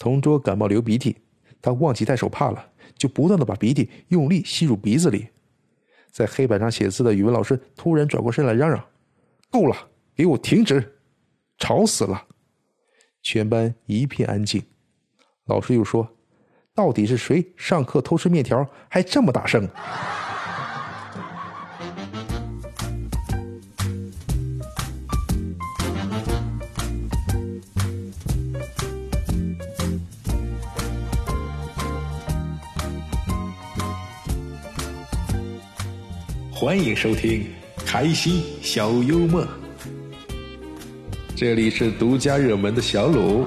同桌感冒流鼻涕，他忘记带手帕了，就不断的把鼻涕用力吸入鼻子里。在黑板上写字的语文老师突然转过身来嚷嚷：“够了，给我停止，吵死了！”全班一片安静。老师又说：“到底是谁上课偷吃面条，还这么大声？”欢迎收听开心小幽默，这里是独家热门的小鲁。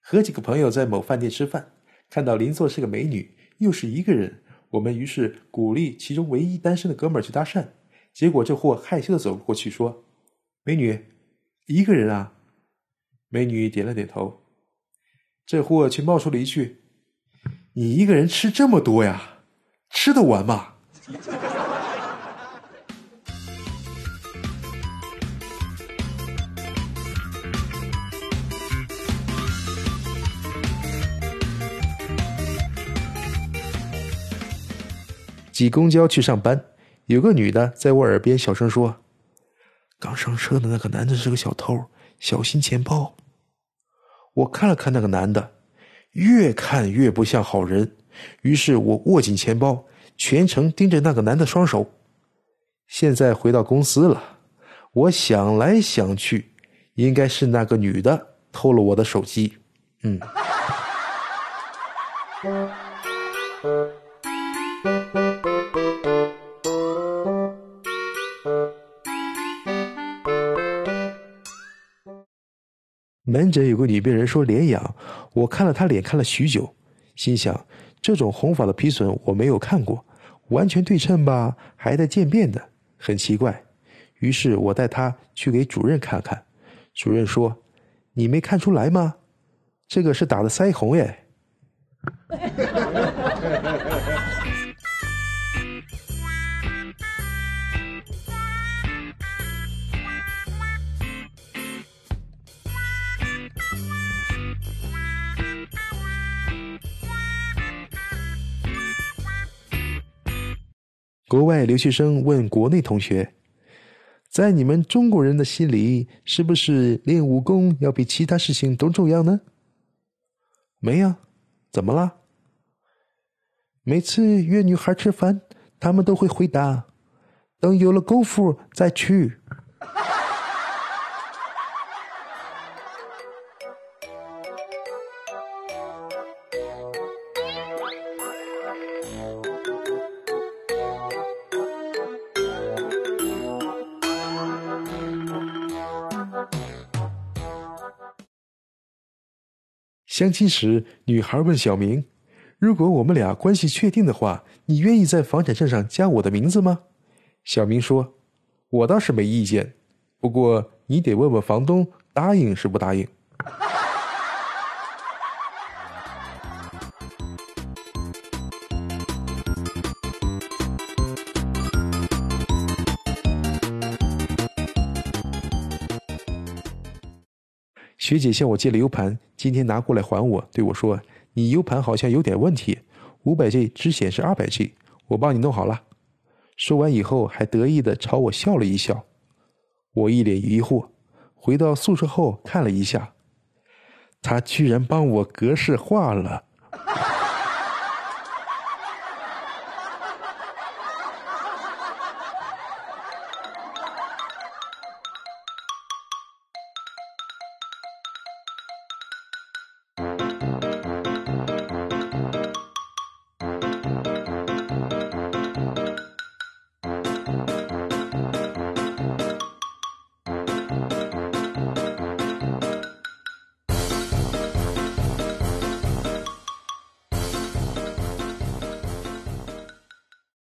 和几个朋友在某饭店吃饭，看到邻座是个美女，又是一个人。我们于是鼓励其中唯一单身的哥们儿去搭讪，结果这货害羞的走过去说：“美女，一个人啊？”美女点了点头。这货却冒出了一句：“你一个人吃这么多呀？吃得完吗？”挤公交去上班，有个女的在我耳边小声说：“刚上车的那个男的是个小偷，小心钱包。”我看了看那个男的，越看越不像好人，于是我握紧钱包，全程盯着那个男的双手。现在回到公司了，我想来想去，应该是那个女的偷了我的手机。嗯。门诊有个女病人说脸痒，我看了她脸看了许久，心想这种红法的皮损我没有看过，完全对称吧，还带渐变的，很奇怪。于是我带她去给主任看看，主任说：“你没看出来吗？这个是打的腮红耶。”国外留学生问国内同学：“在你们中国人的心里，是不是练武功要比其他事情都重要呢？”“没呀，怎么了？”每次约女孩吃饭，他们都会回答：“等有了功夫再去。”相亲时，女孩问小明：“如果我们俩关系确定的话，你愿意在房产证上加我的名字吗？”小明说：“我倒是没意见，不过你得问问房东答应是不答应。”学姐向我借了 U 盘，今天拿过来还我，对我说：“你 U 盘好像有点问题，五百 G 只显示二百 G，我帮你弄好了。”说完以后，还得意的朝我笑了一笑。我一脸疑惑，回到宿舍后看了一下，他居然帮我格式化了，